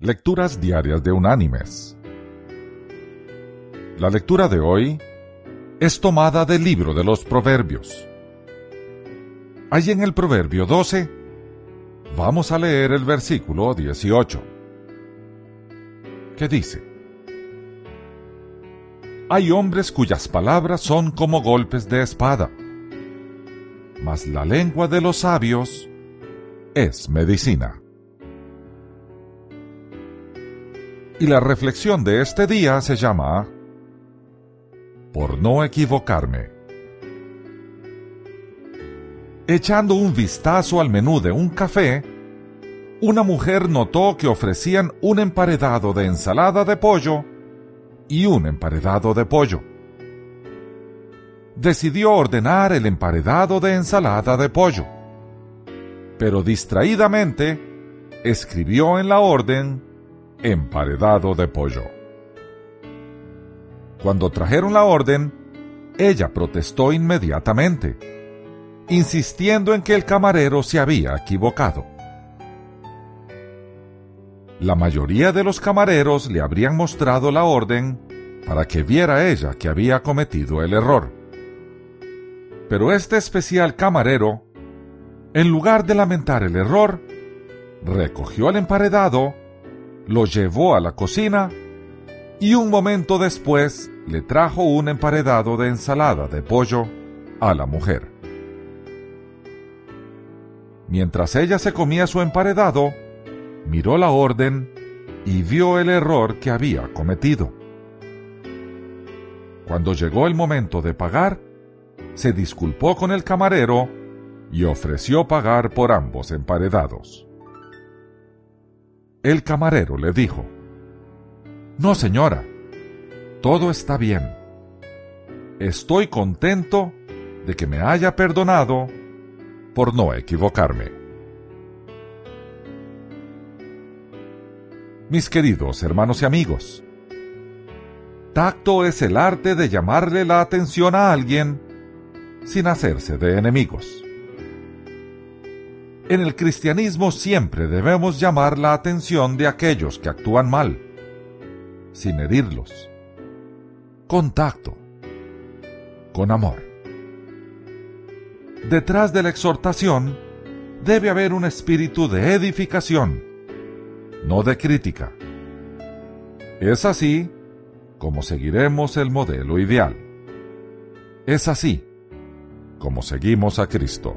Lecturas Diarias de Unánimes. La lectura de hoy es tomada del libro de los Proverbios. Allí en el Proverbio 12 vamos a leer el versículo 18, que dice, Hay hombres cuyas palabras son como golpes de espada, mas la lengua de los sabios es medicina. Y la reflexión de este día se llama Por no equivocarme. Echando un vistazo al menú de un café, una mujer notó que ofrecían un emparedado de ensalada de pollo y un emparedado de pollo. Decidió ordenar el emparedado de ensalada de pollo, pero distraídamente escribió en la orden emparedado de pollo. Cuando trajeron la orden, ella protestó inmediatamente, insistiendo en que el camarero se había equivocado. La mayoría de los camareros le habrían mostrado la orden para que viera ella que había cometido el error. Pero este especial camarero, en lugar de lamentar el error, recogió el emparedado lo llevó a la cocina y un momento después le trajo un emparedado de ensalada de pollo a la mujer. Mientras ella se comía su emparedado, miró la orden y vio el error que había cometido. Cuando llegó el momento de pagar, se disculpó con el camarero y ofreció pagar por ambos emparedados. El camarero le dijo, No, señora, todo está bien. Estoy contento de que me haya perdonado por no equivocarme. Mis queridos hermanos y amigos, tacto es el arte de llamarle la atención a alguien sin hacerse de enemigos. En el cristianismo siempre debemos llamar la atención de aquellos que actúan mal, sin herirlos, con tacto, con amor. Detrás de la exhortación debe haber un espíritu de edificación, no de crítica. Es así como seguiremos el modelo ideal. Es así como seguimos a Cristo.